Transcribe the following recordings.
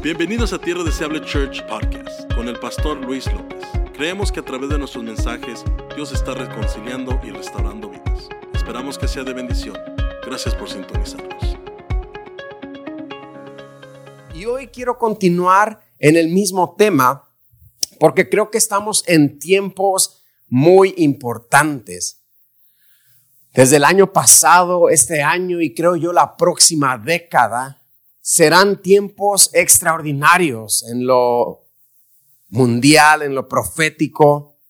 Bienvenidos a Tierra Deseable Church Podcast con el pastor Luis López. Creemos que a través de nuestros mensajes Dios está reconciliando y restaurando vidas. Esperamos que sea de bendición. Gracias por sintonizarnos. Y hoy quiero continuar en el mismo tema porque creo que estamos en tiempos muy importantes. Desde el año pasado, este año y creo yo la próxima década, serán tiempos extraordinarios en lo mundial, en lo profético.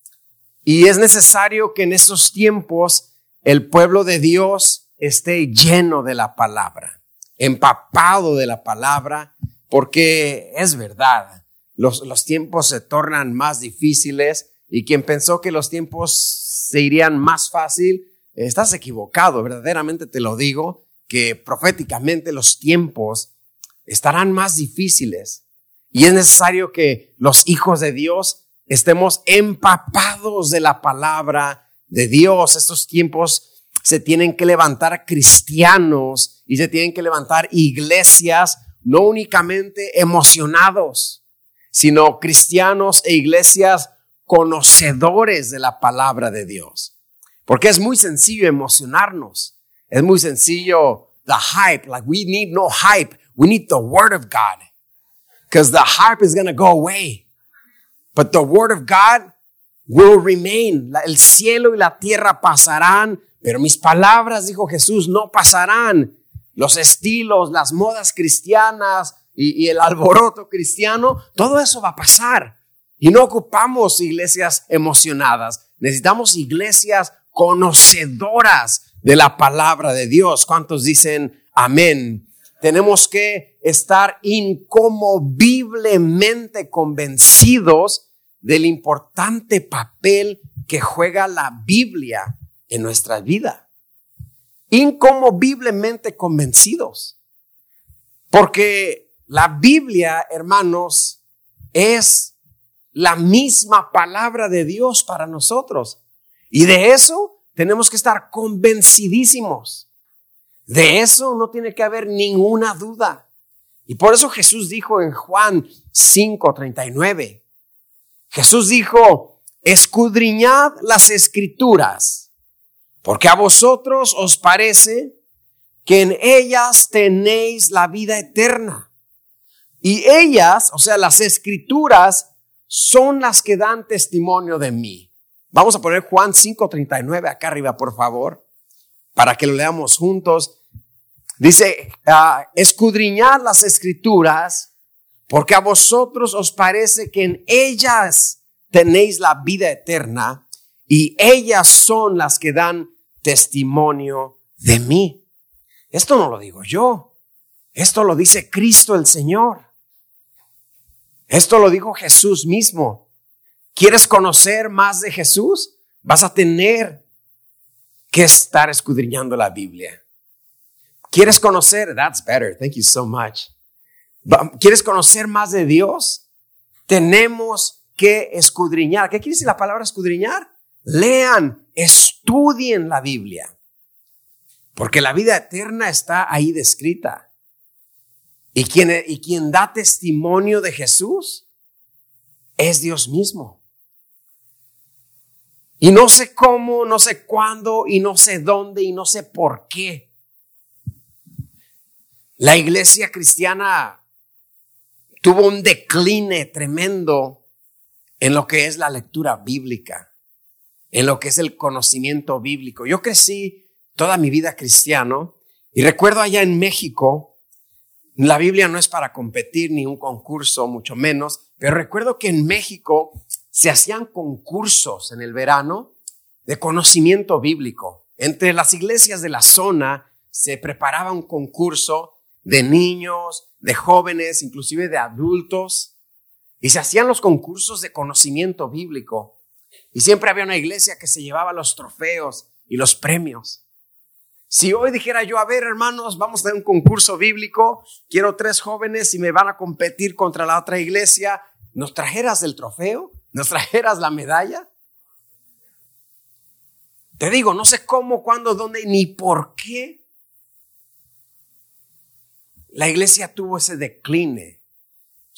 Y es necesario que en esos tiempos el pueblo de Dios esté lleno de la palabra, empapado de la palabra, porque es verdad, los, los tiempos se tornan más difíciles y quien pensó que los tiempos se irían más fácil, estás equivocado, verdaderamente te lo digo, que proféticamente los tiempos estarán más difíciles. Y es necesario que los hijos de Dios estemos empapados de la palabra de Dios. Estos tiempos se tienen que levantar cristianos y se tienen que levantar iglesias no únicamente emocionados, sino cristianos e iglesias conocedores de la palabra de Dios. Porque es muy sencillo emocionarnos. Es muy sencillo the hype, like we need no hype. We need the Word of God because the harp is going to go away. But the Word of God will remain. El cielo y la tierra pasarán, pero mis palabras, dijo Jesús, no pasarán. Los estilos, las modas cristianas y, el alboroto cristiano, todo eso va a pasar. Y no ocupamos iglesias emocionadas. Necesitamos iglesias conocedoras de la palabra de Dios. ¿Cuántos dicen amén? Tenemos que estar incomoviblemente convencidos del importante papel que juega la Biblia en nuestra vida. Incomoviblemente convencidos. Porque la Biblia, hermanos, es la misma palabra de Dios para nosotros. Y de eso tenemos que estar convencidísimos. De eso no tiene que haber ninguna duda. Y por eso Jesús dijo en Juan 5:39, Jesús dijo, escudriñad las escrituras, porque a vosotros os parece que en ellas tenéis la vida eterna. Y ellas, o sea, las escrituras, son las que dan testimonio de mí. Vamos a poner Juan 5:39 acá arriba, por favor, para que lo leamos juntos. Dice, uh, escudriñad las escrituras, porque a vosotros os parece que en ellas tenéis la vida eterna y ellas son las que dan testimonio de mí. Esto no lo digo yo, esto lo dice Cristo el Señor. Esto lo dijo Jesús mismo. ¿Quieres conocer más de Jesús? Vas a tener que estar escudriñando la Biblia. ¿Quieres conocer? That's better. Thank you so much. ¿Quieres conocer más de Dios? Tenemos que escudriñar. ¿Qué quiere decir la palabra escudriñar? Lean, estudien la Biblia. Porque la vida eterna está ahí descrita. Y quien, y quien da testimonio de Jesús es Dios mismo. Y no sé cómo, no sé cuándo, y no sé dónde, y no sé por qué. La iglesia cristiana tuvo un decline tremendo en lo que es la lectura bíblica, en lo que es el conocimiento bíblico. Yo crecí toda mi vida cristiano y recuerdo allá en México, la Biblia no es para competir ni un concurso, mucho menos, pero recuerdo que en México se hacían concursos en el verano de conocimiento bíblico. Entre las iglesias de la zona se preparaba un concurso de niños, de jóvenes, inclusive de adultos. Y se hacían los concursos de conocimiento bíblico. Y siempre había una iglesia que se llevaba los trofeos y los premios. Si hoy dijera yo, a ver hermanos, vamos a tener un concurso bíblico, quiero tres jóvenes y me van a competir contra la otra iglesia, ¿nos trajeras el trofeo? ¿Nos trajeras la medalla? Te digo, no sé cómo, cuándo, dónde, ni por qué, la iglesia tuvo ese decline.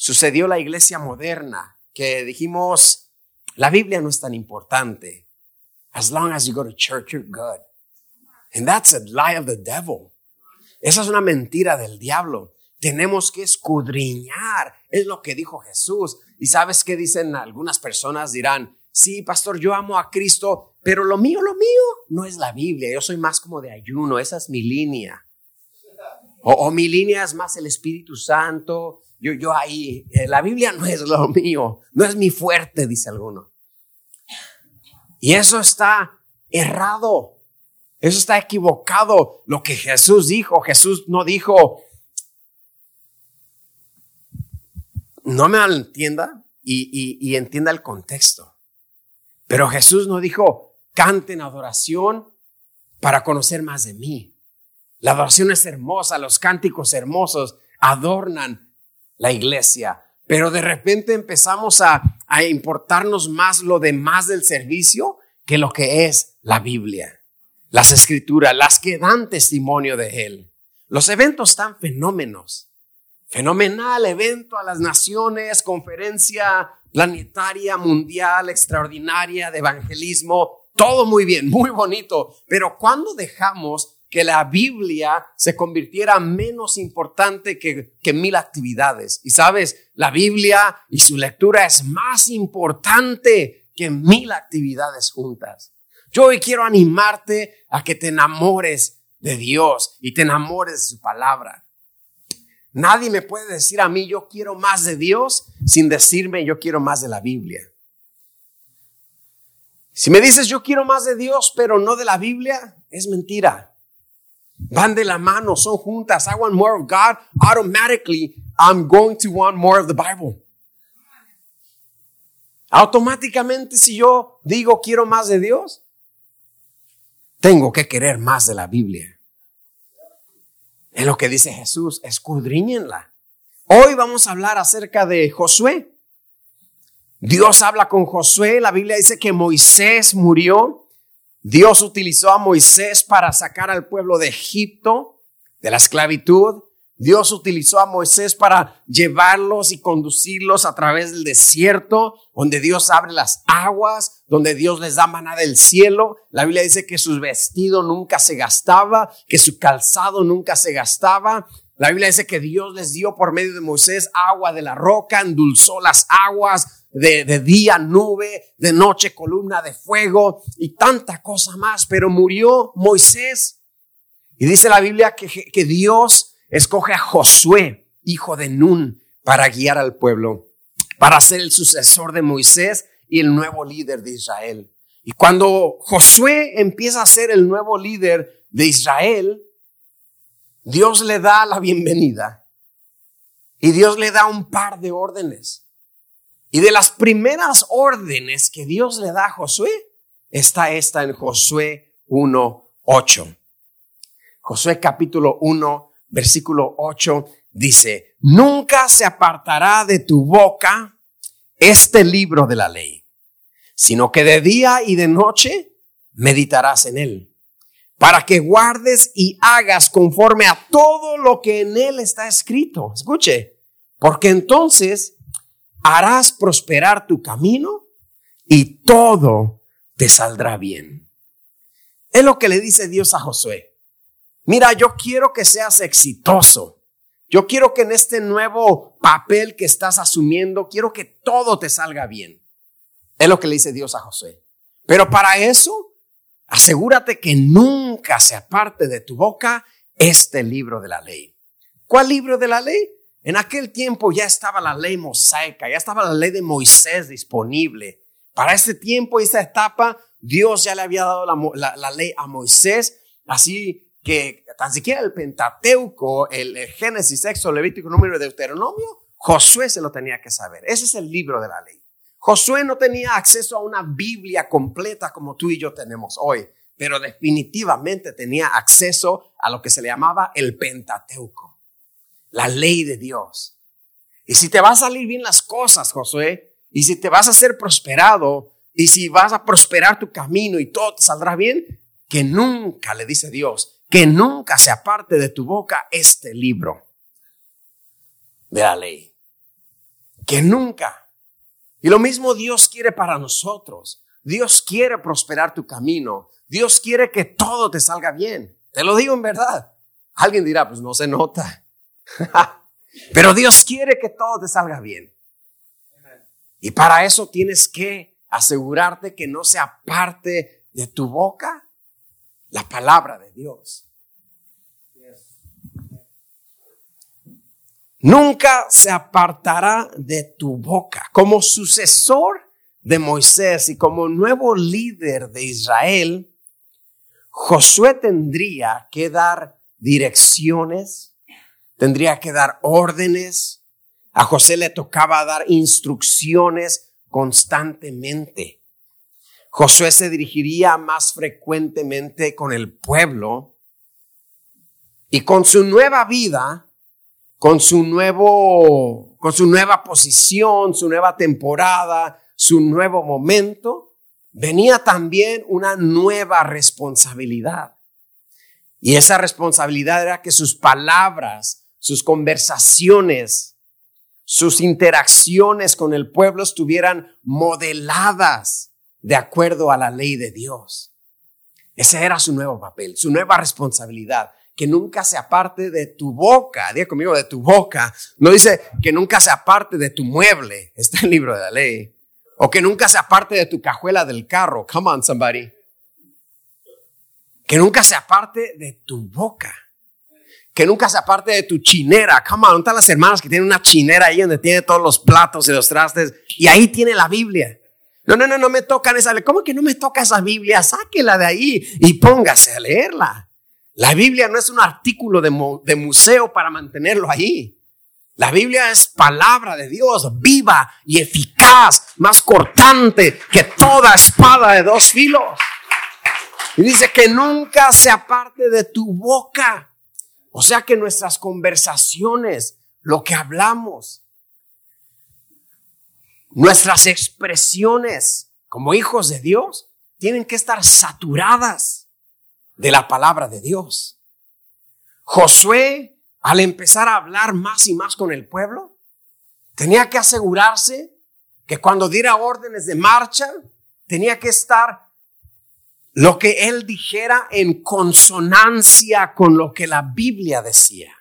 sucedió la iglesia moderna, que dijimos, la Biblia no es tan importante. As long as you go to church, you're good. And that's a lie of the devil. Esa es una mentira del diablo. Tenemos que escudriñar. Es lo que dijo Jesús. Y sabes qué dicen algunas personas dirán, sí, pastor, yo amo a Cristo, pero lo mío, lo mío no es la Biblia. Yo soy más como de ayuno. Esa es mi línea. O, mi línea es más el Espíritu Santo. Yo, yo ahí, eh, la Biblia no es lo mío, no es mi fuerte, dice alguno. Y eso está errado. Eso está equivocado. Lo que Jesús dijo, Jesús no dijo, no me entienda y, y entienda el contexto. Pero Jesús no dijo, canten adoración para conocer más de mí. La adoración es hermosa, los cánticos hermosos adornan la iglesia, pero de repente empezamos a, importarnos más lo demás del servicio que lo que es la Biblia, las escrituras, las que dan testimonio de Él. Los eventos están fenómenos. Fenomenal evento a las naciones, conferencia planetaria, mundial, extraordinaria de evangelismo, todo muy bien, muy bonito, pero cuando dejamos que la Biblia se convirtiera menos importante que, que, mil actividades. Y sabes, la Biblia y su lectura es más importante que mil actividades juntas. Yo hoy quiero animarte a que te enamores de Dios y te enamores de su palabra. Nadie me puede decir a mí yo quiero más de Dios sin decirme yo quiero más de la Biblia. Si me dices yo quiero más de Dios pero no de la Biblia, es mentira. Van de la mano, son juntas. I want more of God. Automatically, I'm going to want more of the Bible. Automáticamente, si yo digo quiero más de Dios, tengo que querer más de la Biblia. Es lo que dice Jesús, escudriñenla. Hoy vamos a hablar acerca de Josué. Dios habla con Josué, la Biblia dice que Moisés murió Dios utilizó a Moisés para sacar al pueblo de Egipto, de la esclavitud. Dios utilizó a Moisés para llevarlos y conducirlos a través del desierto, donde Dios abre las aguas, donde Dios les da maná del cielo. La Biblia dice que su vestido nunca se gastaba, que su calzado nunca se gastaba. La Biblia dice que Dios les dio por medio de Moisés agua de la roca, endulzó las aguas, de, día nube, de noche columna de fuego y tanta cosa más. Pero murió Moisés. Y dice la Biblia que, que Dios escoge a Josué, hijo de Nun, para guiar al pueblo, para ser el sucesor de Moisés y el nuevo líder de Israel. Y cuando Josué empieza a ser el nuevo líder de Israel, Dios le da la bienvenida y Dios le da un par de órdenes. Y de las primeras órdenes que Dios le da a Josué, está esta en Josué 1.8. Josué capítulo 1, versículo 8 dice, nunca se apartará de tu boca este libro de la ley, sino que de día y de noche meditarás en él, para que guardes y hagas conforme a todo lo que en él está escrito. Escuche, porque entonces harás prosperar tu camino y todo te saldrá bien. Es lo que le dice Dios a Josué. Mira, yo quiero que seas exitoso. Yo quiero que en este nuevo papel que estás asumiendo, quiero que todo te salga bien. Es lo que le dice Dios a Josué. Pero para eso, asegúrate que nunca se aparte de tu boca este libro de la ley. ¿Cuál libro de la ley? En aquel tiempo ya estaba la ley mosaica, ya estaba la ley de Moisés disponible. Para este tiempo y esta etapa, Dios ya le había dado la, ley a Moisés, así que tan siquiera el Pentateuco, el, Génesis, Éxodo, Levítico, Número de Deuteronomio, Josué se lo tenía que saber. Ese es el libro de la ley. Josué no tenía acceso a una Biblia completa como tú y yo tenemos hoy, pero definitivamente tenía acceso a lo que se le llamaba el Pentateuco la ley de Dios. Y si te va a salir bien las cosas, Josué, y si te vas a ser prosperado, y si vas a prosperar tu camino y todo te saldrá bien, que nunca, le dice Dios, que nunca se aparte de tu boca este libro de la ley. que nunca. Y lo mismo Dios quiere para nosotros. Dios quiere prosperar tu camino. Dios quiere que todo te salga bien. Te lo digo en verdad. Alguien dirá, pues no se nota. Pero Dios quiere que todo te salga bien. Y para eso tienes que asegurarte que no sea parte de tu boca la palabra de Dios. Nunca se apartará de tu boca. Como sucesor de Moisés y como nuevo líder de Israel, Josué tendría que dar direcciones, tendría que dar órdenes. A José le tocaba dar instrucciones constantemente. Josué se dirigiría más frecuentemente con el pueblo y con su nueva vida, con su nuevo, con su nueva posición, su nueva temporada, su nuevo momento, venía también una nueva responsabilidad. Y esa responsabilidad era que sus palabras, sus conversaciones, sus interacciones con el pueblo estuvieran modeladas de acuerdo a la ley de Dios. Ese era su nuevo papel, su nueva responsabilidad, que nunca se aparte de tu boca, diga conmigo, de tu boca. No dice que nunca se aparte de tu mueble, está en el libro de la ley. O que nunca se aparte de tu cajuela del carro, come on somebody. Que nunca se aparte de tu boca. Que nunca se aparte de tu chinera. Come on, están las hermanas que tienen una chinera ahí donde tiene todos los platos y los trastes. Y ahí tiene la Biblia. No, no, no, no me tocan esa. ¿Cómo que no me toca esa Biblia? Sáquela de ahí y póngase a leerla. La Biblia no es un artículo de, de museo para mantenerlo ahí. La Biblia es palabra de Dios, viva y eficaz, más cortante que toda espada de dos filos. Y dice que nunca se aparte de tu boca. O sea que nuestras conversaciones, lo que hablamos, Nuestras expresiones como hijos de Dios tienen que estar saturadas de la palabra de Dios. Josué, al empezar a hablar más y más con el pueblo, tenía que asegurarse que cuando diera órdenes de marcha, tenía que estar lo que él dijera en consonancia con lo que la Biblia decía.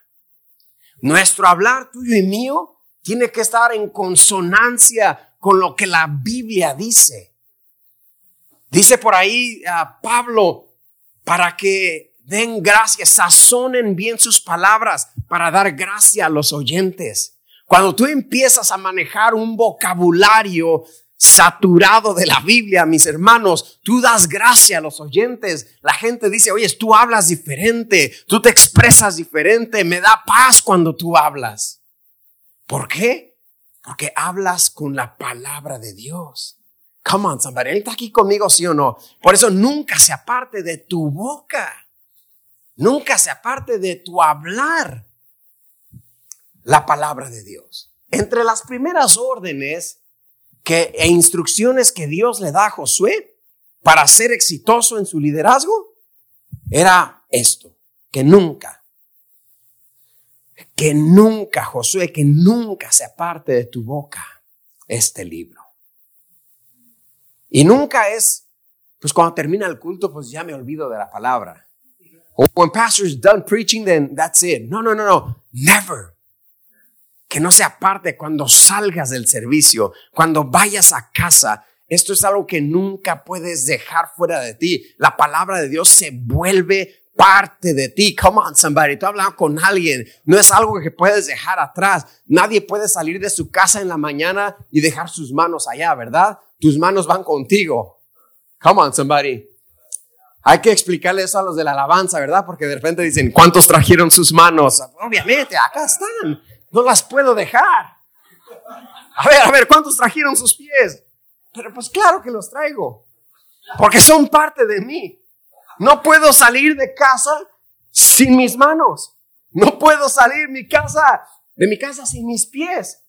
Nuestro hablar tuyo y mío tiene que estar en consonancia con lo que la Biblia dice. Dice por ahí a Pablo, para que den gracia, sazonen bien sus palabras para dar gracia a los oyentes. Cuando tú empiezas a manejar un vocabulario saturado de la Biblia, mis hermanos, tú das gracia a los oyentes. La gente dice, oye, tú hablas diferente, tú te expresas diferente, me da paz cuando tú hablas. ¿Por qué? Porque hablas con la palabra de Dios. Come on, somebody. está aquí conmigo, sí o no? Por eso nunca se aparte de tu boca. Nunca se aparte de tu hablar la palabra de Dios. Entre las primeras órdenes que, e instrucciones que Dios le da a Josué para ser exitoso en su liderazgo, era esto, que nunca que nunca, Josué, que nunca se aparte de tu boca este libro. Y nunca es, pues cuando termina el culto, pues ya me olvido de la palabra. O when pastor's done preaching, then that's it. No, no, no, no. Never. Que no se aparte cuando salgas del servicio, cuando vayas a casa. Esto es algo que nunca puedes dejar fuera de ti. La palabra de Dios se vuelve parte de ti. Come on, somebody. Tú hablas con alguien. No es algo que puedes dejar atrás. Nadie puede salir de su casa en la mañana y dejar sus manos allá, ¿verdad? Tus manos van contigo. Come on, somebody. Hay que explicarle eso a los de la alabanza, ¿verdad? Porque de repente dicen, ¿cuántos trajeron sus manos? Obviamente, acá están. No las puedo dejar. A ver, a ver, ¿cuántos trajeron sus pies? Pero pues claro que los traigo. Porque son parte de mí. No puedo salir de casa sin mis manos. No puedo salir mi casa, de mi casa sin mis pies.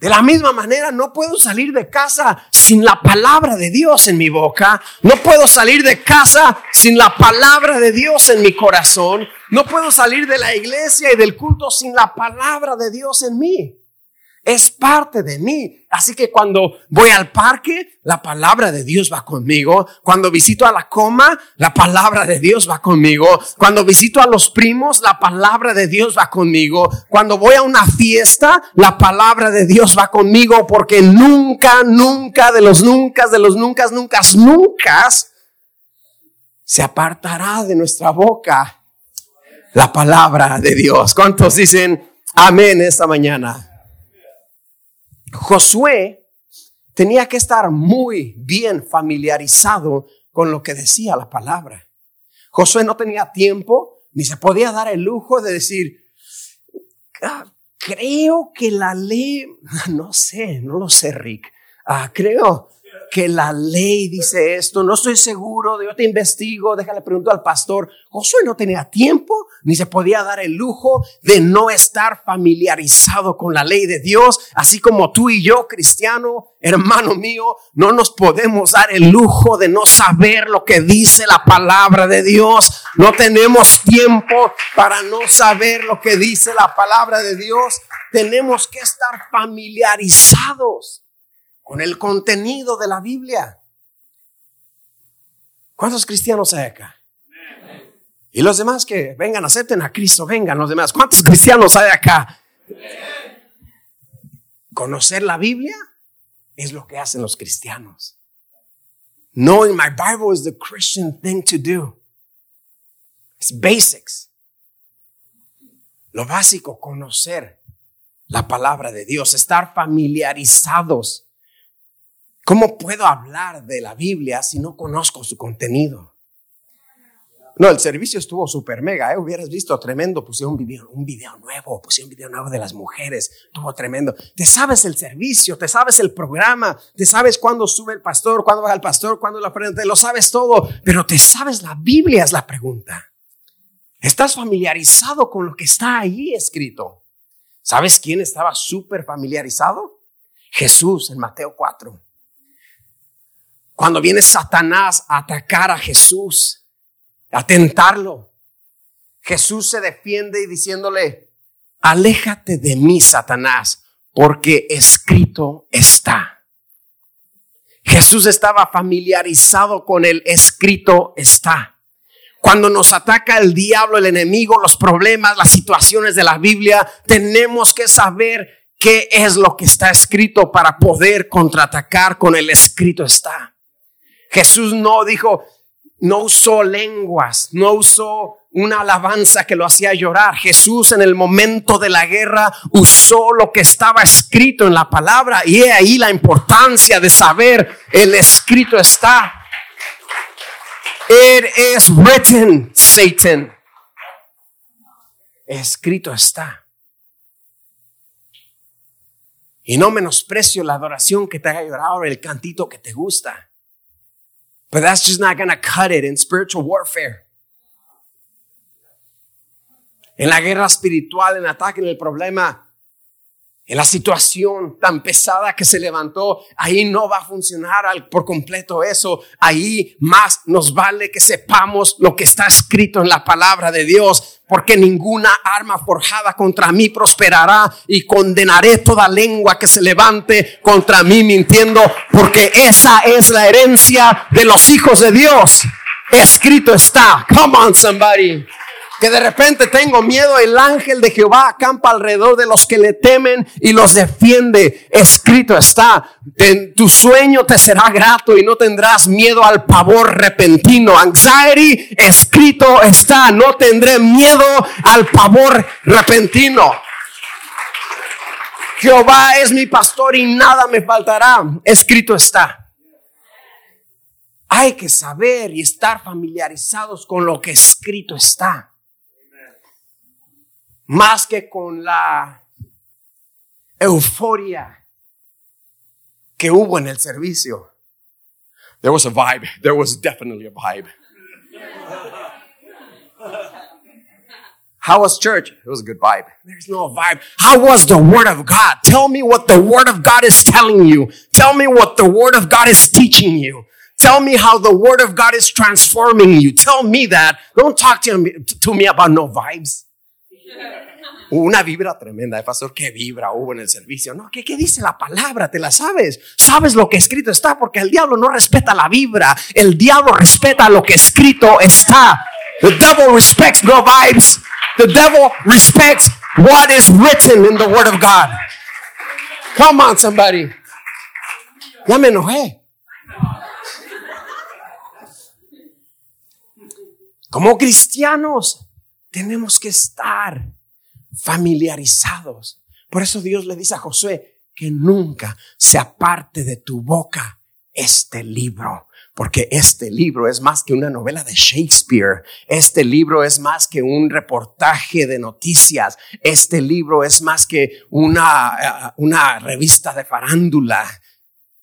De la misma manera, no puedo salir de casa sin la palabra de Dios en mi boca. No puedo salir de casa sin la palabra de Dios en mi corazón. No puedo salir de la iglesia y del culto sin la palabra de Dios en mí. Es parte de mí. Así que cuando voy al parque, la palabra de Dios va conmigo. Cuando visito a la coma, la palabra de Dios va conmigo. Cuando visito a los primos, la palabra de Dios va conmigo. Cuando voy a una fiesta, la palabra de Dios va conmigo porque nunca, nunca, de los nunca, de los nunca, nunca, nunca, se apartará de nuestra boca la palabra de Dios. ¿Cuántos dicen amén esta mañana? Josué tenía que estar muy bien familiarizado con lo que decía la palabra. Josué no tenía tiempo ni se podía dar el lujo de decir, ah, creo que la ley, no sé, no lo sé, Rick, ah, creo que la ley dice esto, no estoy seguro, yo te investigo, déjale preguntar al pastor. Josué no tenía tiempo ni se podía dar el lujo de no estar familiarizado con la ley de Dios, así como tú y yo, cristiano, hermano mío, no nos podemos dar el lujo de no saber lo que dice la palabra de Dios. No tenemos tiempo para no saber lo que dice la palabra de Dios. Tenemos que estar familiarizados con el contenido de la Biblia. ¿Cuántos cristianos hay acá? Y los demás que vengan, acepten a Cristo, vengan los demás. ¿Cuántos cristianos hay acá? Conocer la Biblia es lo que hacen los cristianos. Knowing my Bible is the Christian thing to do. It's basics. Lo básico, conocer la palabra de Dios, estar familiarizados ¿Cómo puedo hablar de la Biblia si no conozco su contenido? No, el servicio estuvo súper mega, ¿eh? hubieras visto tremendo, pusieron un video, un video nuevo, pusieron un video nuevo de las mujeres, estuvo tremendo. Te sabes el servicio, te sabes el programa, te sabes cuándo sube el pastor, cuándo va el pastor, cuándo la frente, lo sabes todo, pero te sabes la Biblia es la pregunta. ¿Estás familiarizado con lo que está ahí escrito? ¿Sabes quién estaba súper familiarizado? Jesús en Mateo 4. Cuando viene Satanás a atacar a Jesús, a tentarlo, Jesús se defiende diciéndole, aléjate de mí, Satanás, porque escrito está. Jesús estaba familiarizado con el escrito está. Cuando nos ataca el diablo, el enemigo, los problemas, las situaciones de la Biblia, tenemos que saber qué es lo que está escrito para poder contraatacar con el escrito está. Jesús no dijo, no usó lenguas, no usó una alabanza que lo hacía llorar. Jesús en el momento de la guerra usó lo que estaba escrito en la palabra y he ahí la importancia de saber el escrito está. It is written, Satan. Escrito está. Y no menosprecio la adoración que te haga llorar el cantito que te gusta. But that's just not going to cut it in spiritual warfare. En la guerra espiritual, en ataque, en el problema, en la situación tan pesada que se levantó, ahí no va a funcionar por completo eso. Ahí más nos vale que sepamos lo que está escrito en la palabra de Dios, porque ninguna arma forjada contra mí prosperará y condenaré toda lengua que se levante contra mí mintiendo, porque esa es la herencia de los hijos de Dios. Escrito está. Come on, somebody que de repente tengo miedo, el ángel de Jehová acampa alrededor de los que le temen y los defiende. Escrito está, en tu sueño te será grato y no tendrás miedo al pavor repentino. Anxiety, escrito está, no tendré miedo al pavor repentino. Jehová es mi pastor y nada me faltará. Escrito está. Hay que saber y estar familiarizados con lo que escrito está más que con la euforia que hubo en el servicio. There was a vibe. There was definitely a vibe. How was church? It was a good vibe. There's no vibe. How was the Word of God? Tell me what the Word of God is telling you. Tell me what the Word of God is teaching you. Tell me how the Word of God is transforming you. Tell me that. Don't talk to me, to me about no vibes. Una vibra tremenda, ¿eh, pastor, qué vibra hubo en el servicio. No, ¿qué, ¿qué dice la palabra? ¿Te la sabes? ¿Sabes lo que escrito está? Porque el diablo no respeta la vibra, el diablo respeta lo que escrito está. The devil respects no vibes. The devil respects what is written in the word of God. Come on, somebody. Ya me enojé. Como cristianos tenemos que estar familiarizados. Por eso Dios le dice a Josué que nunca se aparte de tu boca este libro, porque este libro es más que una novela de Shakespeare, este libro es más que un reportaje de noticias, este libro es más que una, eh, una revista de farándula,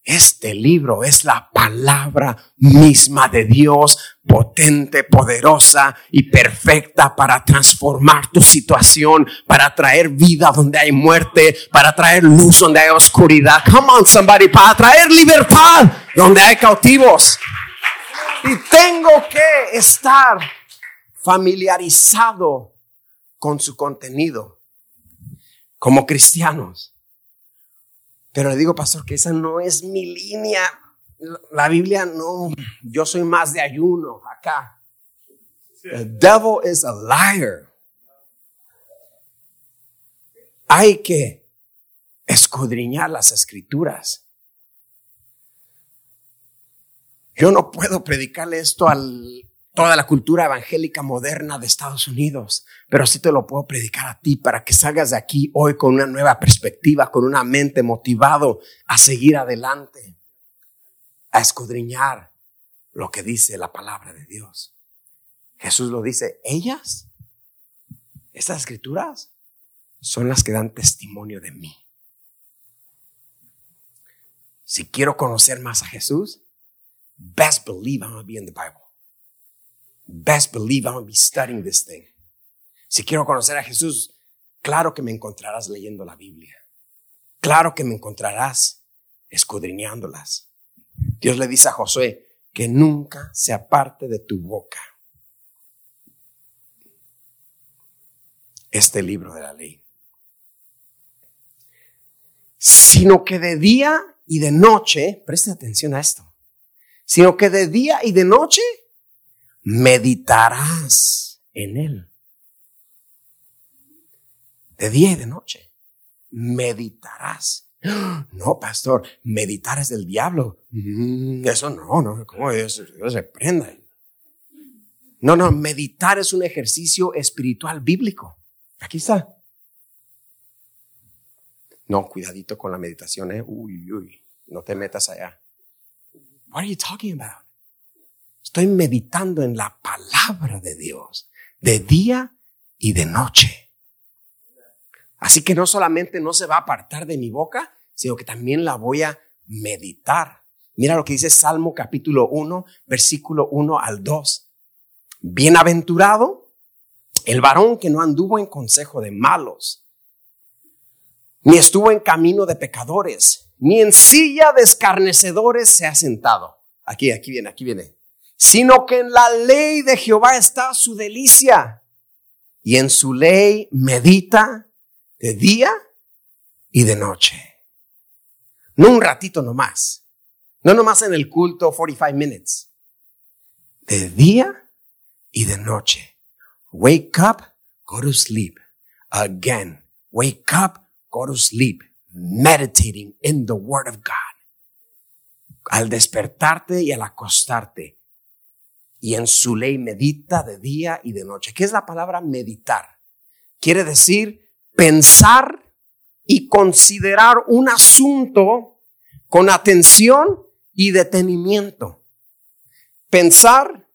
este libro es la palabra misma de Dios, potente, poderosa y perfecta para transformar tu situación, para traer vida donde hay muerte, para traer luz donde hay oscuridad. Come on, somebody, para traer libertad donde hay cautivos. Y tengo que estar familiarizado con su contenido como cristianos. Pero le digo, pastor, que esa no es mi línea. La Biblia no, yo soy más de ayuno acá. The devil is a liar. Hay que escudriñar las escrituras. Yo no puedo predicarle esto al toda la cultura evangélica moderna de Estados Unidos, pero sí te lo puedo predicar a ti para que salgas de aquí hoy con una nueva perspectiva, con una mente motivado a seguir adelante, a escudriñar lo que dice la palabra de Dios. Jesús lo dice, ellas, estas escrituras, son las que dan testimonio de mí. Si quiero conocer más a Jesús, best believe I'm going to be in the Bible best believe I'm going to be studying this thing. Si quiero conocer a Jesús, claro que me encontrarás leyendo la Biblia. Claro que me encontrarás escudriñándolas. Dios le dice a Josué que nunca se aparte de tu boca este libro de la ley, sino que de día y de noche, preste atención a esto, sino que de día y de noche meditarás en él. De día y de noche. Meditarás. No, pastor, meditar es del diablo. Mm, eso no, no, ¿cómo es? se prenda. No, no, meditar es un ejercicio espiritual bíblico. Aquí está. No, cuidadito con la meditación, eh. Uy, uy, no te metas allá. What are you talking about? Estoy meditando en la palabra de Dios de día y de noche. Así que no solamente no se va a apartar de mi boca, sino que también la voy a meditar. Mira lo que dice Salmo capítulo 1, versículo 1 al 2. Bienaventurado el varón que no anduvo en consejo de malos, ni estuvo en camino de pecadores, ni en silla de escarnecedores se ha sentado. Aquí, aquí viene, aquí viene sino que en la ley de Jehová está su delicia y en su ley medita de día y de noche. No un ratito nomás, no nomás en el culto 45 minutes, de día y de noche. Wake up, go to sleep. Again, wake up, go to sleep, meditating in the word of God. Al despertarte y al acostarte, y en su ley medita de día y de noche. ¿Qué es la palabra meditar? Quiere decir pensar y considerar un asunto con atención y detenimiento. Pensar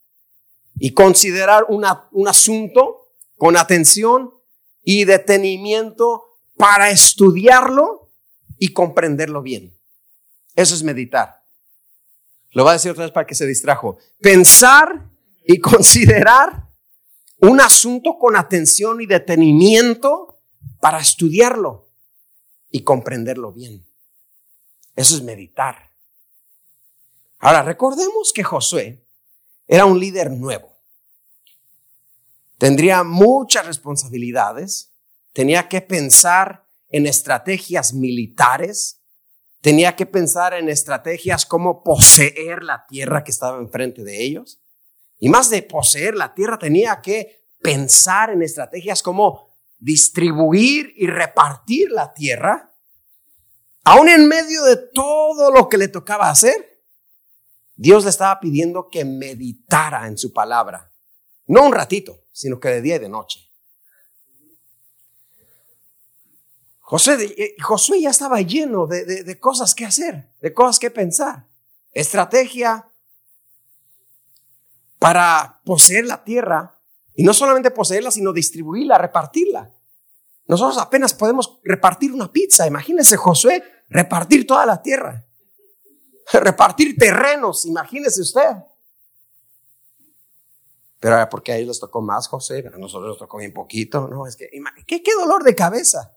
y considerar un asunto con atención y detenimiento para estudiarlo y comprenderlo bien. Eso es meditar. Lo va a decir otra vez para que se distrajo. Pensar y considerar un asunto con atención y detenimiento para estudiarlo y comprenderlo bien. Eso es meditar. Ahora, recordemos que Josué era un líder nuevo. tendría muchas responsabilidades, tenía que pensar en estrategias militares, tenía que pensar en estrategias como poseer la tierra que estaba enfrente de ellos. Y más de poseer la tierra, tenía que pensar en estrategias como distribuir y repartir la tierra. Aún en medio de todo lo que le tocaba hacer, Dios le estaba pidiendo que meditara en su palabra. No un ratito, sino que de día y de noche. José, Josué ya estaba lleno de, de, cosas que hacer, de cosas que pensar. Estrategia para poseer la tierra. Y no solamente poseerla, sino distribuirla, repartirla. Nosotros apenas podemos repartir una pizza. Imagínese Josué repartir toda la tierra. Repartir terrenos, imagínese usted. Pero porque a ellos les tocó más, José, a nosotros nos tocó bien poquito. No, es que, ¿qué, qué dolor de cabeza?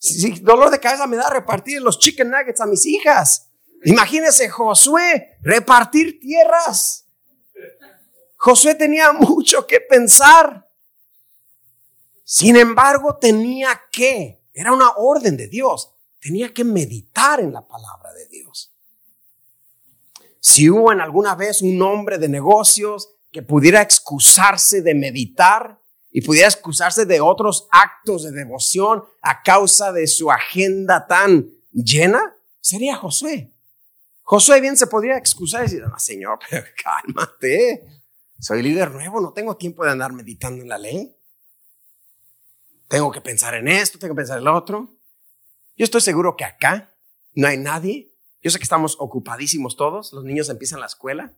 Si, dolor de cabeza me da repartir los chicken nuggets a mis hijas. Imagínese Josué repartir tierras. Josué tenía mucho que pensar. Sin embargo, tenía que, era una orden de Dios, tenía que meditar en la palabra de Dios. Si hubo en alguna vez un hombre de negocios que pudiera excusarse de meditar, y pudiera excusarse de otros actos de devoción a causa de su agenda tan llena, sería Josué. Josué bien se podría excusar y decir, no, Señor, pero cálmate. Soy líder nuevo, no tengo tiempo de andar meditando en la ley. Tengo que pensar en esto, tengo que pensar en lo otro. Yo estoy seguro que acá no hay nadie. Yo sé que estamos ocupadísimos todos, los niños empiezan la escuela,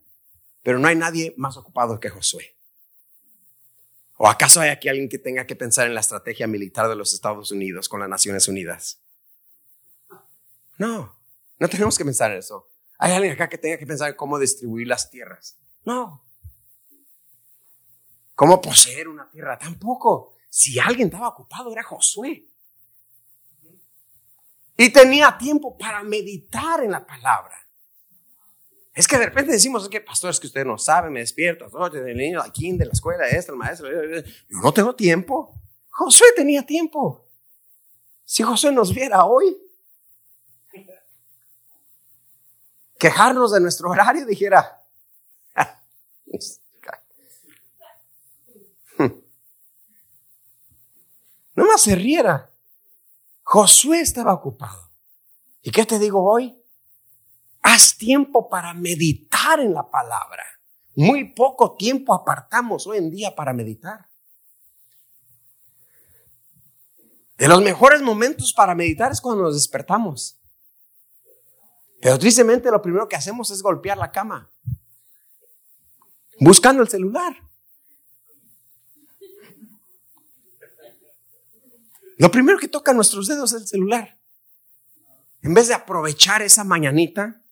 pero no hay nadie más ocupado que Josué. ¿O acaso hay aquí alguien que tenga que pensar en la estrategia militar de los Estados Unidos con las Naciones Unidas? No, no tenemos que pensar en eso. ¿Hay alguien acá que tenga que pensar en cómo distribuir las tierras? No. ¿Cómo poseer una tierra? Tampoco. Si alguien estaba ocupado era Josué. Y tenía tiempo para meditar en la palabra. Es que de repente decimos, es que pastor, es que usted no sabe, me despierto, el niño aquí de la escuela, este, el maestro. Yo no tengo tiempo. Josué tenía tiempo. Si Josué nos viera hoy, quejarnos de nuestro horario, dijera, no más se riera. Josué estaba ocupado. ¿Y qué te digo hoy? Haz tiempo para meditar en la palabra. Muy poco tiempo apartamos hoy en día para meditar. De los mejores momentos para meditar es cuando nos despertamos. Pero tristemente lo primero que hacemos es golpear la cama, buscando el celular. Lo primero que toca nuestros dedos es el celular. En vez de aprovechar esa mañanita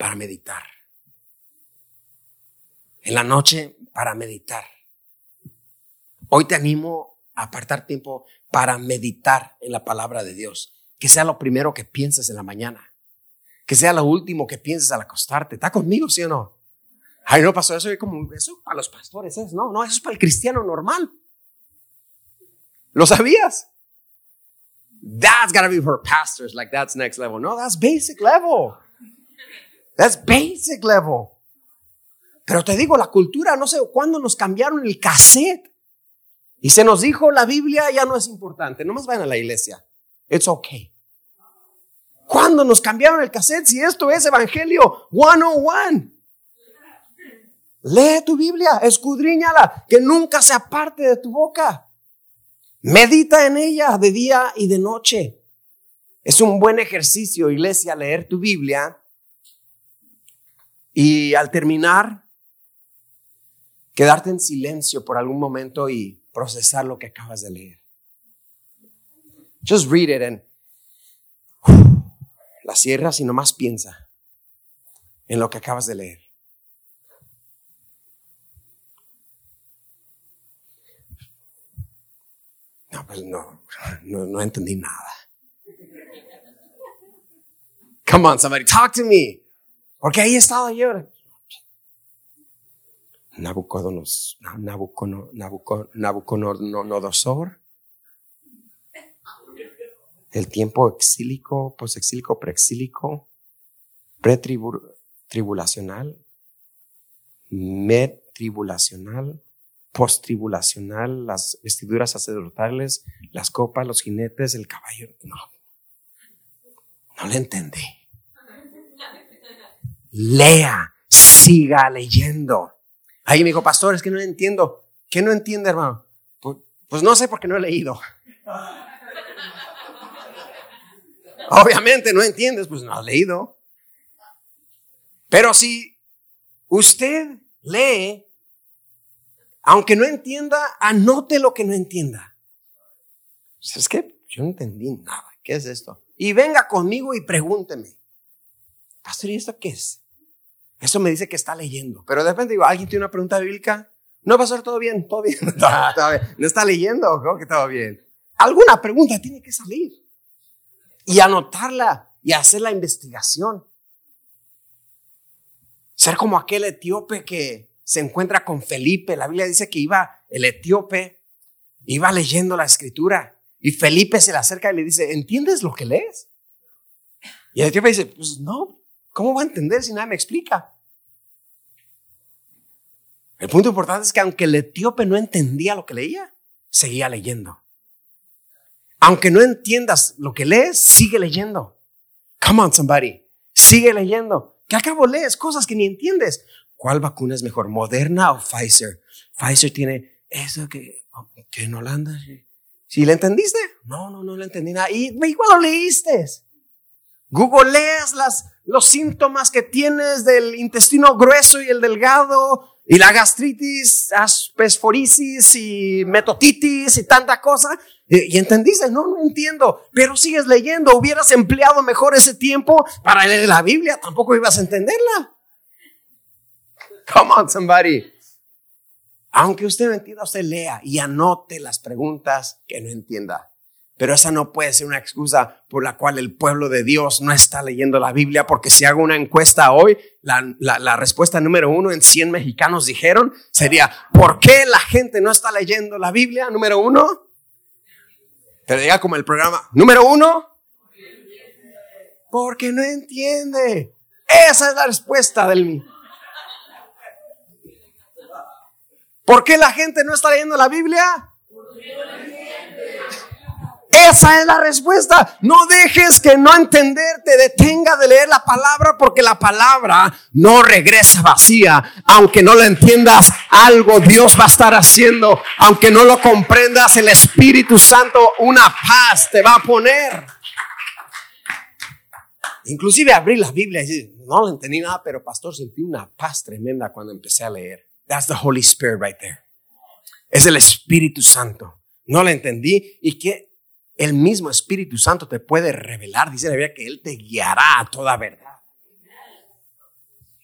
para meditar. En la noche para meditar. Hoy te animo a apartar tiempo para meditar en la palabra de Dios. Que sea lo primero que pienses en la mañana. Que sea lo último que pienses al acostarte. ¿Está conmigo, sí o no? Ay, no pasó eso, como eso para los pastores es. No, no, eso es para el cristiano normal. ¿Lo sabías? That's gotta be for pastors, like that's next level. No, that's basic level. That's basic level. Pero te digo, la cultura, no sé cuándo nos cambiaron el cassette. Y se nos dijo, la Biblia ya no es importante, no más vayan a la iglesia. It's okay. ¿Cuándo nos cambiaron el cassette? Si esto es Evangelio 101. Lee tu Biblia, escudriñala, que nunca se aparte de tu boca. Medita en ella de día y de noche. Es un buen ejercicio, iglesia, leer tu Biblia y al terminar, quedarte en silencio por algún momento y procesar lo que acabas de leer. Just read it and la cierras y nomás piensa en lo que acabas de leer. No, pues no, no, no entendí nada. Come on, somebody, talk to me. Porque ahí estaba yo. Nabucodonosor, el tiempo exílico, posexílico, preexílico, pretribulacional, medtribulacional, posttribulacional, las vestiduras sacerdotales, las copas, los jinetes, el caballo. No, no le entendí. Lea, siga leyendo. Ahí me dijo, pastor, es que no entiendo. ¿Qué no entiende, hermano? Pues, pues no sé porque no he leído. Obviamente no entiendes, pues no has leído. Pero si usted lee, aunque no entienda, anote lo que no entienda. ¿Sabes qué? Yo no entendí nada. ¿Qué es esto? Y venga conmigo y pregúnteme. Pastor, ¿y esto qué es? Eso me dice que está leyendo. Pero de repente digo, ¿alguien tiene una pregunta bíblica? No, pastor, todo bien, todo bien. ¿No está leyendo? ¿Cómo que todo bien? Alguna pregunta tiene que salir. Y anotarla y hacer la investigación. Ser como aquel etíope que se encuentra con Felipe. La Biblia dice que iba el etíope, iba leyendo la escritura y Felipe se le acerca y le dice, ¿entiendes lo que lees? Y el etíope dice, pues no, ¿cómo va a entender si nadie me explica? El punto importante es que aunque el etíope no entendía lo que leía, seguía leyendo. Aunque no entiendas lo que lees, sigue leyendo. Come on, somebody. Sigue leyendo que acabo lees cosas que ni entiendes. ¿Cuál vacuna es mejor, Moderna o Pfizer? Pfizer tiene eso que, que en Holanda. ¿Sí le entendiste? No, no, no le entendí nada. Y igual lo leíste. Google lees las, los síntomas que tienes del intestino grueso y el delgado y la gastritis, aspesforisis y metotitis y tanta cosa. Y, entendiste, no, no entiendo, pero sigues leyendo. Hubieras empleado mejor ese tiempo para leer la Biblia, tampoco ibas a entenderla. Come on, somebody. Aunque usted no entienda, usted lea y anote las preguntas que no entienda. Pero esa no puede ser una excusa por la cual el pueblo de Dios no está leyendo la Biblia, porque si hago una encuesta hoy, la, respuesta número uno en 100 mexicanos dijeron sería, ¿por qué la gente no está leyendo la Biblia? Número uno, pero diga como el programa, número uno, porque no entiende. Esa es la respuesta del mío. ¿Por qué la gente no está leyendo la Biblia? Esa es la respuesta. No dejes que no entender te detenga de leer la palabra porque la palabra no regresa vacía. Aunque no lo entiendas, algo Dios va a estar haciendo. Aunque no lo comprendas, el Espíritu Santo una paz te va a poner. Inclusive abrí la Biblia y decir, no entendí nada, pero pastor, sentí una paz tremenda cuando empecé a leer. That's the Holy Spirit right there. Es el Espíritu Santo. No lo entendí y que el mismo Espíritu Santo te puede revelar. Dice la Biblia que Él te guiará a toda verdad.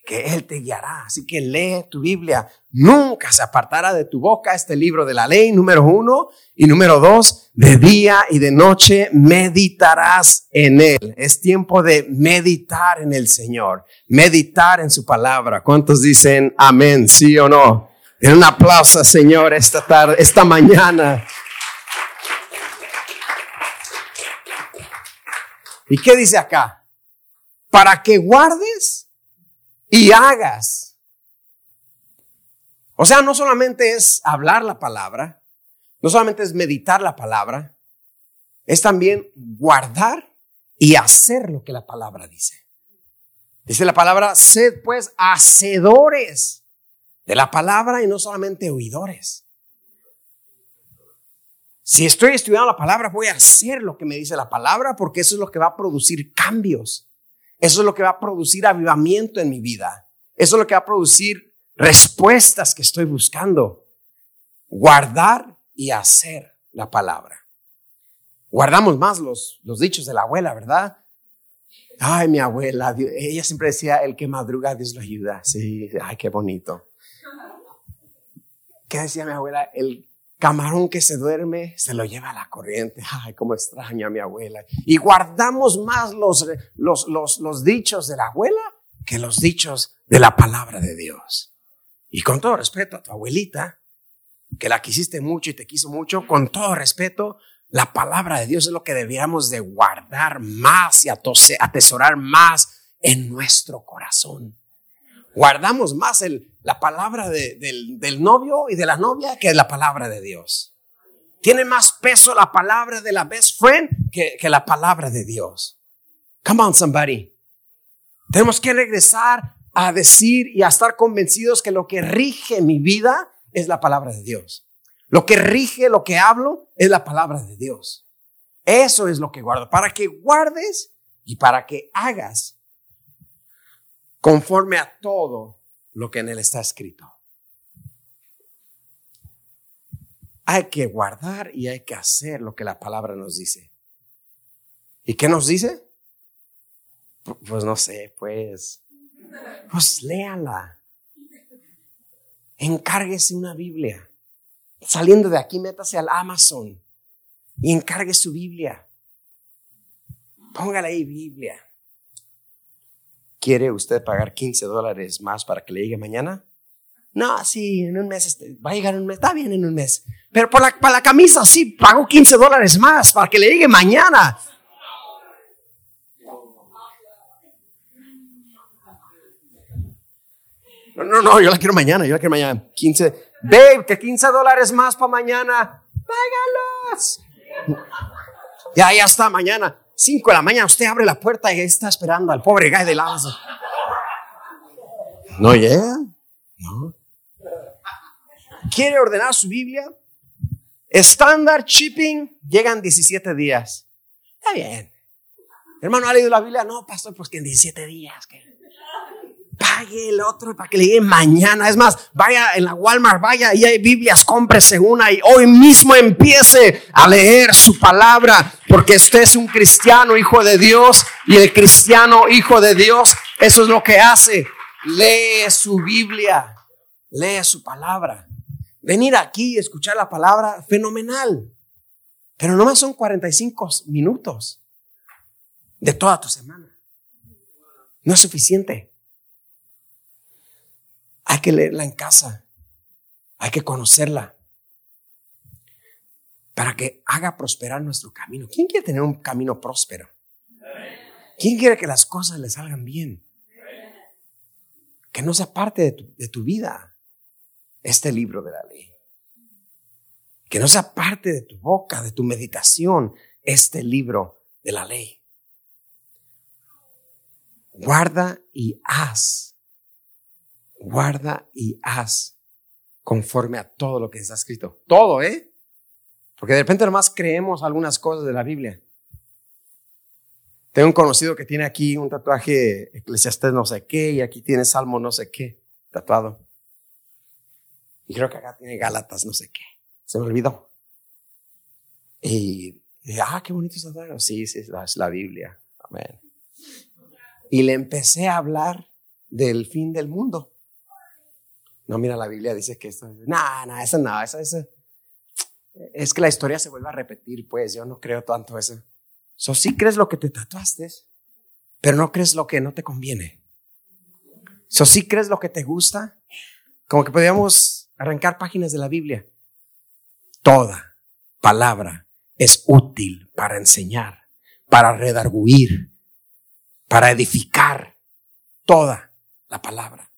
Que Él te guiará. Así que lee tu Biblia. Nunca se apartará de tu boca este libro de la ley, número uno. Y número dos, de día y de noche meditarás en Él. Es tiempo de meditar en el Señor. Meditar en su palabra. ¿Cuántos dicen amén? ¿Sí o no? En un aplauso, Señor, esta tarde, esta mañana. ¿Y qué dice acá? Para que guardes y hagas. O sea, no solamente es hablar la palabra, no solamente es meditar la palabra, es también guardar y hacer lo que la palabra dice. Dice la palabra, sed pues hacedores de la palabra y no solamente oidores. Si estoy estudiando la palabra, voy a hacer lo que me dice la palabra porque eso es lo que va a producir cambios. Eso es lo que va a producir avivamiento en mi vida. Eso es lo que va a producir respuestas que estoy buscando. Guardar y hacer la palabra. Guardamos más los, los dichos de la abuela, ¿verdad? Ay, mi abuela, ella siempre decía, el que madruga, Dios lo ayuda. Sí, ay, qué bonito. ¿Qué decía mi abuela? El Camarón que se duerme se lo lleva a la corriente. Ay, cómo extraña a mi abuela. Y guardamos más los, los, los, los dichos de la abuela que los dichos de la palabra de Dios. y con todo respeto a tu abuelita, que la quisiste mucho y te quiso mucho, con todo respeto, la palabra de Dios es lo que debíamos de guardar más y atesorar más en nuestro corazón. Guardamos más la palabra del, del novio y de la novia que la palabra de Dios. Tiene más peso la palabra de la best friend que, que la palabra de Dios. Come on, somebody. Tenemos que regresar a decir y a estar convencidos que lo que rige mi vida es la palabra de Dios. Lo que rige lo que hablo es la palabra de Dios. Eso es lo que guardo. Para que guardes y para que hagas conforme a todo lo que en él está escrito. Hay que guardar y hay que hacer lo que la palabra nos dice. ¿Y qué nos dice? Pues no sé, pues. Pues léala encárguese una Biblia. Saliendo de aquí, métase al Amazon y encargue su Biblia. Póngale ahí Biblia. ¿Quiere usted pagar 15 dólares más para que le llegue mañana? No, sí, en un mes, este, va a llegar en un mes, está bien en un mes. Pero por la, para la camisa, sí, pago 15 dólares más para que le llegue mañana. No, no, no, yo la quiero mañana, yo la quiero mañana. 15. Babe, que 15 dólares más para mañana. Págalos. Ya, ya está, mañana. 5 de la mañana, usted abre la puerta y está esperando al pobre guy de lazo. No llega. No. ¿Quiere ordenar su Biblia? Estándar shipping llegan 17 días. Está bien. Hermano, ¿ha leído la Biblia? No, pastor, pues que en 17 días. ¿qué? Pague el otro para que le llegue mañana. Es más, vaya en la Walmart, vaya y hay Biblias, cómprese una y hoy mismo empiece a leer su palabra, porque usted es un cristiano, hijo de Dios, y el cristiano, hijo de Dios, eso es lo que hace. Lee su Biblia, lee su palabra. Venir aquí y escuchar la palabra, fenomenal. Pero nomás son 45 minutos de toda tu semana. No es suficiente. Hay que leerla en casa. Hay que conocerla. Para que haga prosperar nuestro camino. ¿Quién quiere tener un camino próspero? ¿Quién quiere que las cosas le salgan bien? Que no sea parte de tu, vida este libro de la ley. Que no sea parte de tu boca, de tu meditación, este libro de la ley. Guarda y haz guarda y haz conforme a todo lo que está escrito. Todo, ¿eh? Porque de repente nomás creemos algunas cosas de la Biblia. Tengo un conocido que tiene aquí un tatuaje eclesiastés no sé qué y aquí tiene salmo no sé qué tatuado. Y creo que acá tiene Gálatas no sé qué. Se me olvidó. Y, ah, qué bonito tatuaje. Sí, sí, es la Biblia. Amén. Y le empecé a hablar del fin del mundo. No, mira, la Biblia dice que esto, no, no, eso no, eso, eso, es que la historia se vuelve a repetir, pues yo no creo tanto eso. So, sí crees lo que te tatuaste, pero no crees lo que no te conviene. So, sí crees lo que te gusta, como que podríamos arrancar páginas de la Biblia. Toda palabra es útil para enseñar, para redarguir, para edificar. Toda la palabra.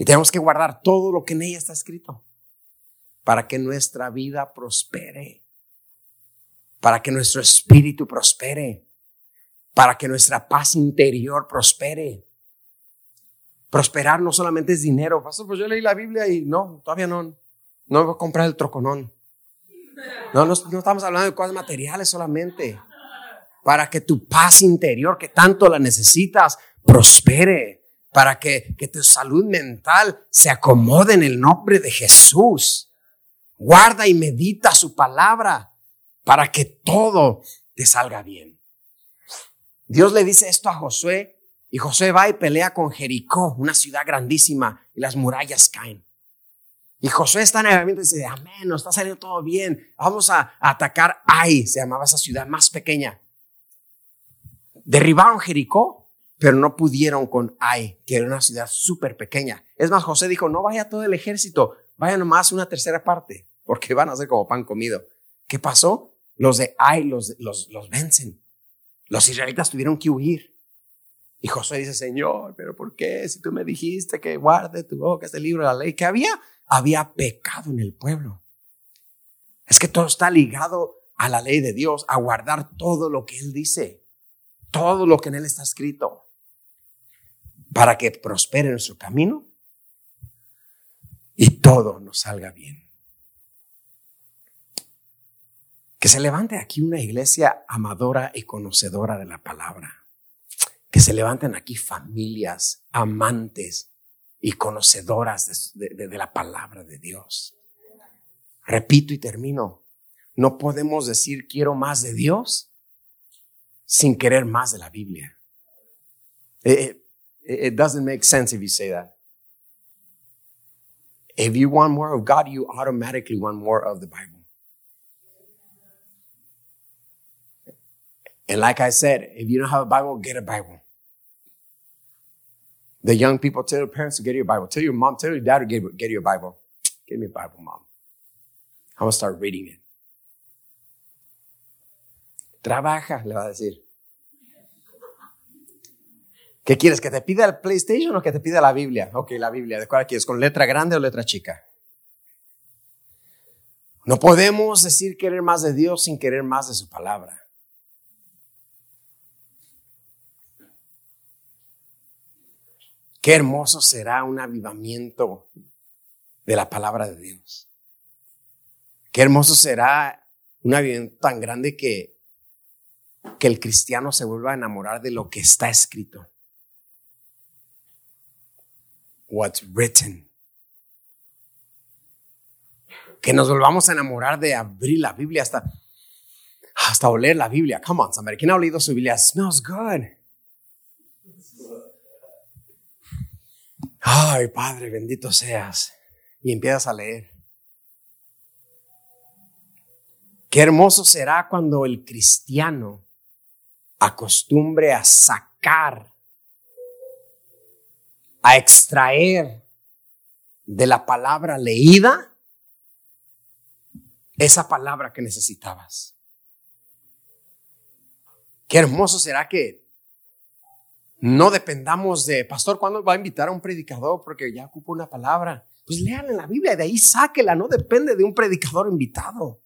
Y tenemos que guardar todo lo que en ella está escrito para que nuestra vida prospere, para que nuestro espíritu prospere, para que nuestra paz interior prospere. Prosperar no solamente es dinero. Pastor, pues yo leí la Biblia y no, todavía no, no voy a comprar el troconón. No, no, estamos hablando de cosas materiales solamente. Para que tu paz interior, que tanto la necesitas, prospere para que, que tu salud mental se acomode en el nombre de Jesús. Guarda y medita su palabra para que todo te salga bien. Dios le dice esto a Josué y Josué va y pelea con Jericó, una ciudad grandísima, y las murallas caen. Y Josué está en el ambiente y dice, amén, nos está saliendo todo bien. Vamos a, a atacar Ai, se llamaba esa ciudad más pequeña. Derribaron Jericó pero no pudieron con Ai, que era una ciudad súper pequeña. Es más, José dijo, no vaya todo el ejército, vaya nomás una tercera parte, porque van a ser como pan comido. ¿Qué pasó? Los de Ai los, los, los vencen. Los israelitas tuvieron que huir. Y José dice, Señor, pero ¿por qué? Si tú me dijiste que guarde tu boca este libro de la ley, que había? Había pecado en el pueblo. Es que todo está ligado a la ley de Dios, a guardar todo lo que Él dice, todo lo que en Él está escrito para que prospere nuestro camino y todo nos salga bien. Que se levante aquí una iglesia amadora y conocedora de la palabra. Que se levanten aquí familias amantes y conocedoras de, la palabra de Dios. Repito y termino. No podemos decir quiero más de Dios sin querer más de la Biblia. Eh, eh, it doesn't make sense if you say that. If you want more of God, you automatically want more of the Bible. And like I said, if you don't have a Bible, get a Bible. The young people tell their parents to get your Bible. Tell your mom, tell your dad to get, get your Bible. Give me a Bible, mom. I'm going to start reading it. Trabaja, le va a decir. ¿Qué quieres? ¿Que te pida el PlayStation o que te pida la Biblia? Ok, la Biblia. ¿De cuál quieres? ¿Con letra grande o letra chica? No podemos decir querer más de Dios sin querer más de su palabra. Qué hermoso será un avivamiento de la palabra de Dios. Qué hermoso será un avivamiento tan grande que, que el cristiano se vuelva a enamorar de lo que está escrito what's written. Que nos volvamos a enamorar de abrir la Biblia hasta, hasta oler la Biblia. Come on, somebody. ¿Quién ha olido su Biblia? smells good. Ay, Padre, bendito seas. Y empiezas a leer. Qué hermoso será cuando el cristiano acostumbre a sacar a extraer de la palabra leída esa palabra que necesitabas. Qué hermoso será que no dependamos de, pastor, ¿cuándo va a invitar a un predicador? Porque ya ocupa una palabra. Pues léala en la Biblia, de ahí sáquela, no depende de un predicador invitado.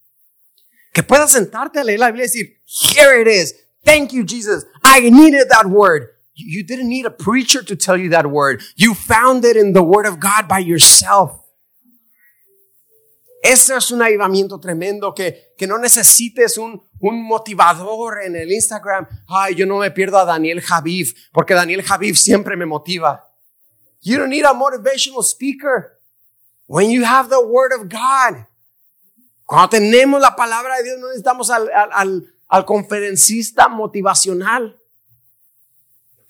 Que puedas sentarte a leer la Biblia y decir, here it is. Thank you, Jesus. I needed that word. You didn't need a preacher to tell you that word. You found it in the word of God by yourself. Ese es un avivamiento tremendo que, que no necesites un, un motivador en el Instagram. Ay, yo no me pierdo a Daniel Javiv porque Daniel Javiv siempre me motiva. You don't need a motivational speaker. When you have the word of God. Cuando tenemos la palabra de Dios no necesitamos al, al, al conferencista motivacional.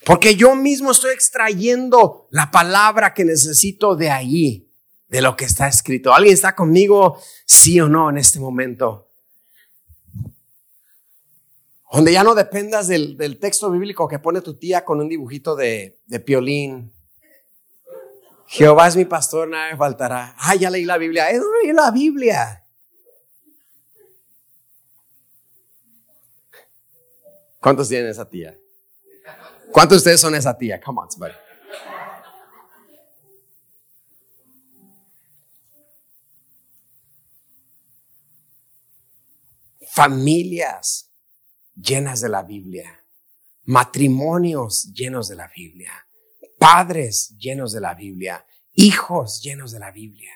Porque yo mismo estoy extrayendo la palabra que necesito de ahí, de lo que está escrito. ¿Alguien está conmigo, sí o no, en este momento? Donde ya no dependas del, texto bíblico que pone tu tía con un dibujito de, de piolín. Jehová es mi pastor, nada me faltará. Ah, ya leí la Biblia. Es la Biblia. ¿Cuántos tienen esa tía? ¿Cuántos de ustedes son esa tía? Come on, somebody. Familias llenas de la Biblia, matrimonios llenos de la Biblia, padres llenos de la Biblia, hijos llenos de la Biblia.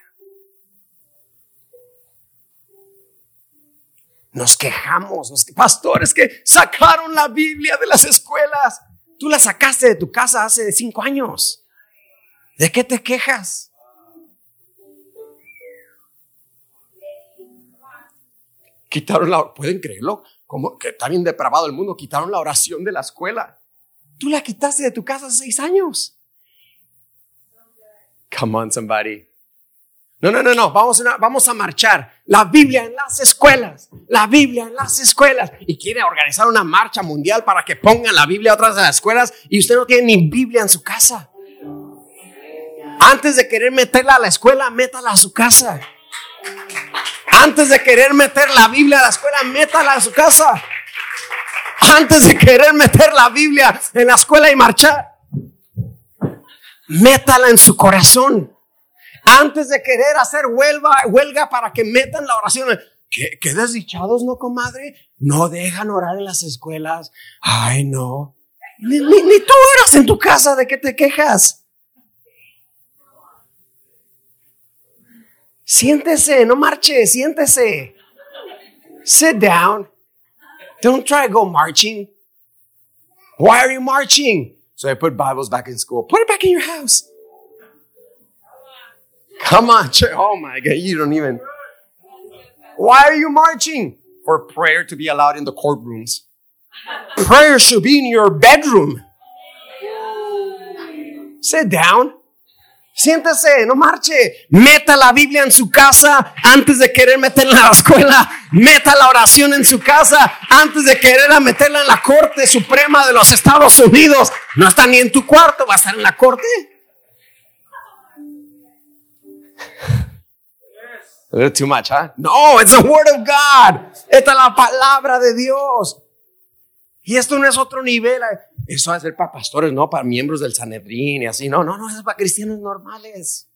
Nos quejamos, los pastores que sacaron la Biblia de las escuelas. Tú la sacaste de tu casa hace cinco años. ¿De qué te quejas? Quitaron la, pueden creerlo, como que está bien depravado el mundo, quitaron la oración de la escuela. Tú la quitaste de tu casa hace seis años. Come on, somebody. No, no, no, no, vamos a, vamos a marchar. La Biblia en las escuelas, la Biblia en las escuelas. Y quiere organizar una marcha mundial para que pongan la Biblia otras de las escuelas y usted no tiene ni Biblia en su casa. Antes de querer meterla a la escuela, métala a su casa. Antes de querer meter la Biblia a la escuela, métala a su casa. Antes de querer meter la Biblia en la escuela y marchar, métala en su corazón. Antes de querer hacer huelga, huelga para que metan la oración. ¿Qué, desdichados, no, comadre? No dejan orar en las escuelas. Ay, no. Ni tú oras en tu casa, ¿de qué te quejas? Siéntese, no marche, siéntese. Sit down. Don't try to go marching. Why are you marching? So I put Bibles back in school. Put it back in your house. Come on, church. Oh my God, you don't even. Why are you marching? For prayer to be allowed in the courtrooms. Prayer should be in your bedroom. Sit down. Siéntese, no marche. Meta la Biblia en su casa antes de querer meterla en la escuela. Meta la oración en su casa antes de querer meterla en la Corte Suprema de los Estados Unidos. No está ni en tu cuarto, va a estar en la Corte. A little too much, huh? No, it's the word of God. Esta es la palabra de Dios. Y esto no es otro nivel. Eso va a ser para pastores, no para miembros del Sanedrín y así. No, no, no, es para cristianos normales.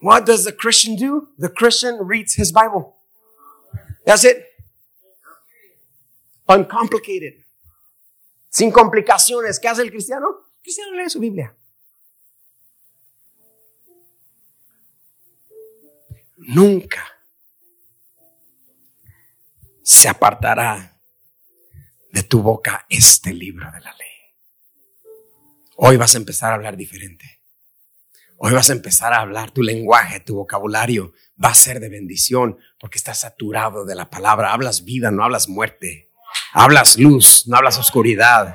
What does the Christian do? The Christian reads his Bible. That's it. Uncomplicated. Sin complicaciones. ¿Qué hace el cristiano? El cristiano lee su Biblia. Nunca se apartará de tu boca este libro de la ley. Hoy vas a empezar a hablar diferente. Hoy vas a empezar a hablar tu lenguaje, tu vocabulario va a ser de bendición porque estás saturado de la palabra. Hablas vida, no hablas muerte. Hablas luz, no hablas oscuridad.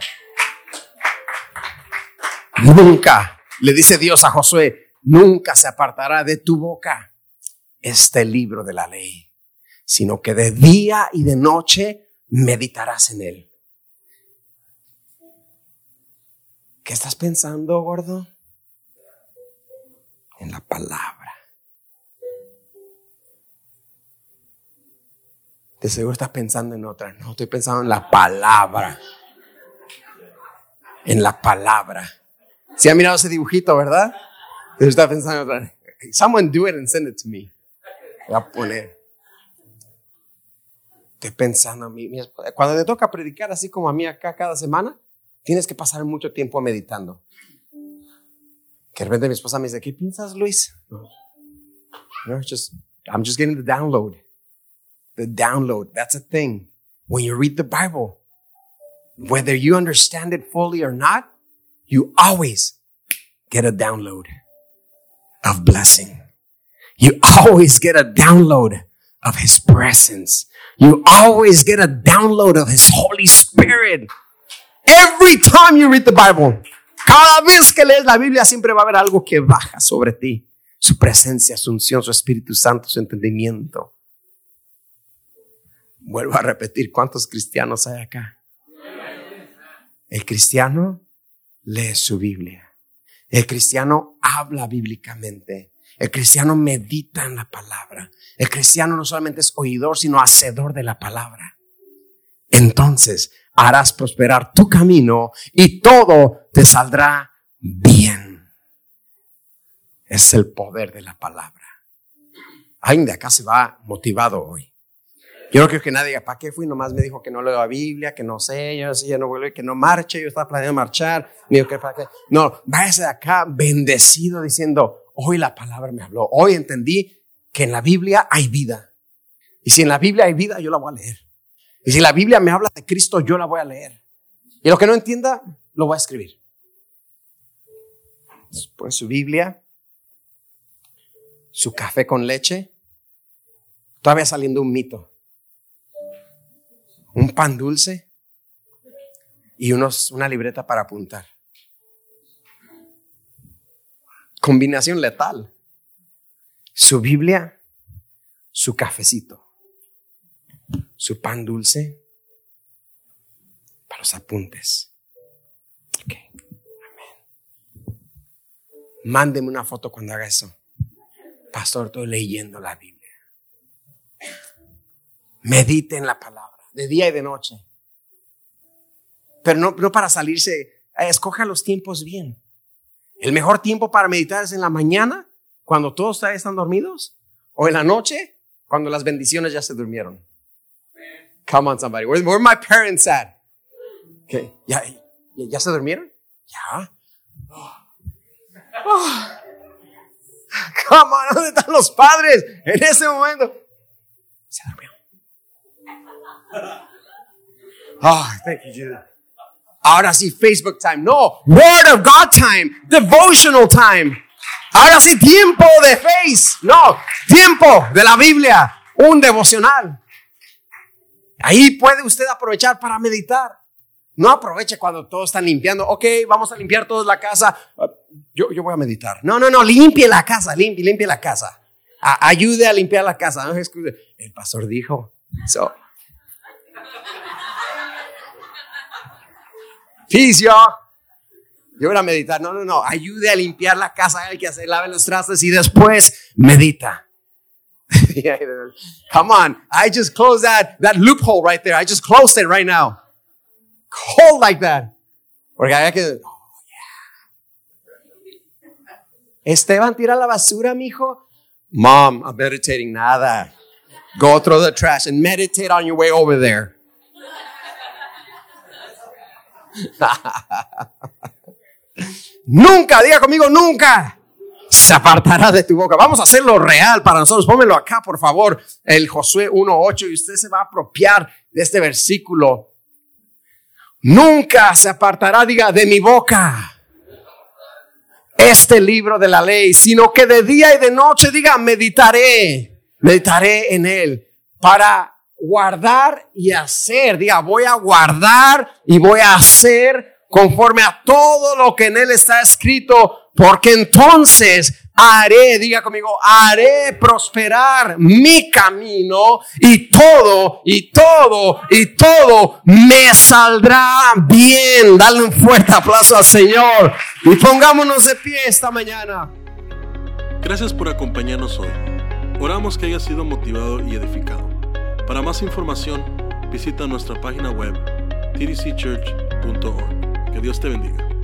Nunca, le dice Dios a Josué, nunca se apartará de tu boca este libro de la ley, sino que de día y de noche meditarás en él. ¿Qué estás pensando, gordo? En la palabra. De seguro estás pensando en otra. No, estoy pensando en la palabra. En la palabra. Si ha mirado ese dibujito, ¿verdad? Está pensando en otra. Someone do it and send it to me. Voy a poner. Estoy pensando a mí. Cuando te toca predicar así como a mí acá cada semana, tienes que pasar mucho tiempo meditando. Que de repente mi esposa me dice, ¿qué piensas, Luis? No, no just, I'm just getting the download. The download, that's a thing. When you read the Bible, whether you understand it fully or not, you always get a download of blessing. You always get a download of His presence. You always get a download of His Holy Spirit. Every time you read the Bible, cada vez que lees la Biblia siempre va a haber algo que baja sobre ti. Su presencia, su unción, su Espíritu Santo, su entendimiento. Vuelvo a repetir, ¿cuántos cristianos hay acá? El cristiano lee su Biblia. El cristiano habla bíblicamente. El cristiano medita en la palabra. El cristiano no solamente es oidor, sino hacedor de la palabra. Entonces harás prosperar tu camino y todo te saldrá bien. Es el poder de la palabra. Alguien de acá se va motivado hoy. Yo no quiero que nadie diga, ¿para qué fui? Nomás me dijo que no leo la Biblia, que no sé, yo ya no vuelvo, que no marche, yo estaba planeando marchar. ¿para qué? No, váyase de acá bendecido diciendo, hoy la palabra me habló, hoy entendí que en la Biblia hay vida. Y si en la Biblia hay vida, yo la voy a leer. Y si la Biblia me habla de Cristo, yo la voy a leer. Y lo que no entienda, lo voy a escribir. Pues su Biblia, su café con leche, todavía saliendo un mito un pan dulce y unos, una libreta para apuntar. Combinación letal. Su Biblia, su cafecito, su pan dulce para los apuntes. Ok, amén. Mándeme una foto cuando haga eso. Pastor, estoy leyendo la Biblia. Medite en la palabra, de día y de noche. Pero no, no para salirse, eh, escoja los tiempos bien. El mejor tiempo para meditar es en la mañana, cuando todos están dormidos, o en la noche, cuando las bendiciones ya se durmieron. Come on, somebody. Where, where my parents at? Okay. ¿Ya, ya, se durmieron? Ya. Oh. Come on, ¿dónde están los padres en ese momento? Se durmieron. Oh, thank you, Jesus. Ahora sí, Facebook time. No, Word of God time. Devotional time. Ahora sí, tiempo de face. No, tiempo de la Biblia. Un devocional. Ahí puede usted aprovechar para meditar. No aproveche cuando todos están limpiando. Ok, vamos a limpiar toda la casa. Yo, yo voy a meditar. No, no, no, limpie la casa, limpie, limpie la casa. ayude a limpiar la casa. El pastor dijo. So, Peace, Yo voy a meditar. No, no, no. Ayude a limpiar la casa. Hay que hacer, lave los trastes y después medita. Come on. I just closed that, that loophole right there. I just closed it right now. Hold like that. Porque hay que. Oh. Esteban, tira la basura, mijo. Mom, I'm meditating. Nada. Go throw the trash and meditate on your way over there. Nunca, diga conmigo, nunca se apartará de tu boca. Vamos a hacerlo real para nosotros. Pónmelo acá, por favor, el Josué 1.8 y usted se va a apropiar de este versículo. Nunca se apartará, diga, de mi boca este libro de la ley, sino que de día y de noche, diga, meditaré, meditaré en él para guardar y hacer. Diga, voy a guardar y voy a hacer conforme a todo lo que en él está escrito, porque entonces haré, diga conmigo, haré prosperar mi camino y todo, y todo, y todo me saldrá bien. Dale un fuerte aplauso al Señor y pongámonos de pie esta mañana. Gracias por acompañarnos hoy. Oramos que haya sido motivado y edificado. Para más información, visita nuestra página web tdcchurch.org. Que Dios te bendiga.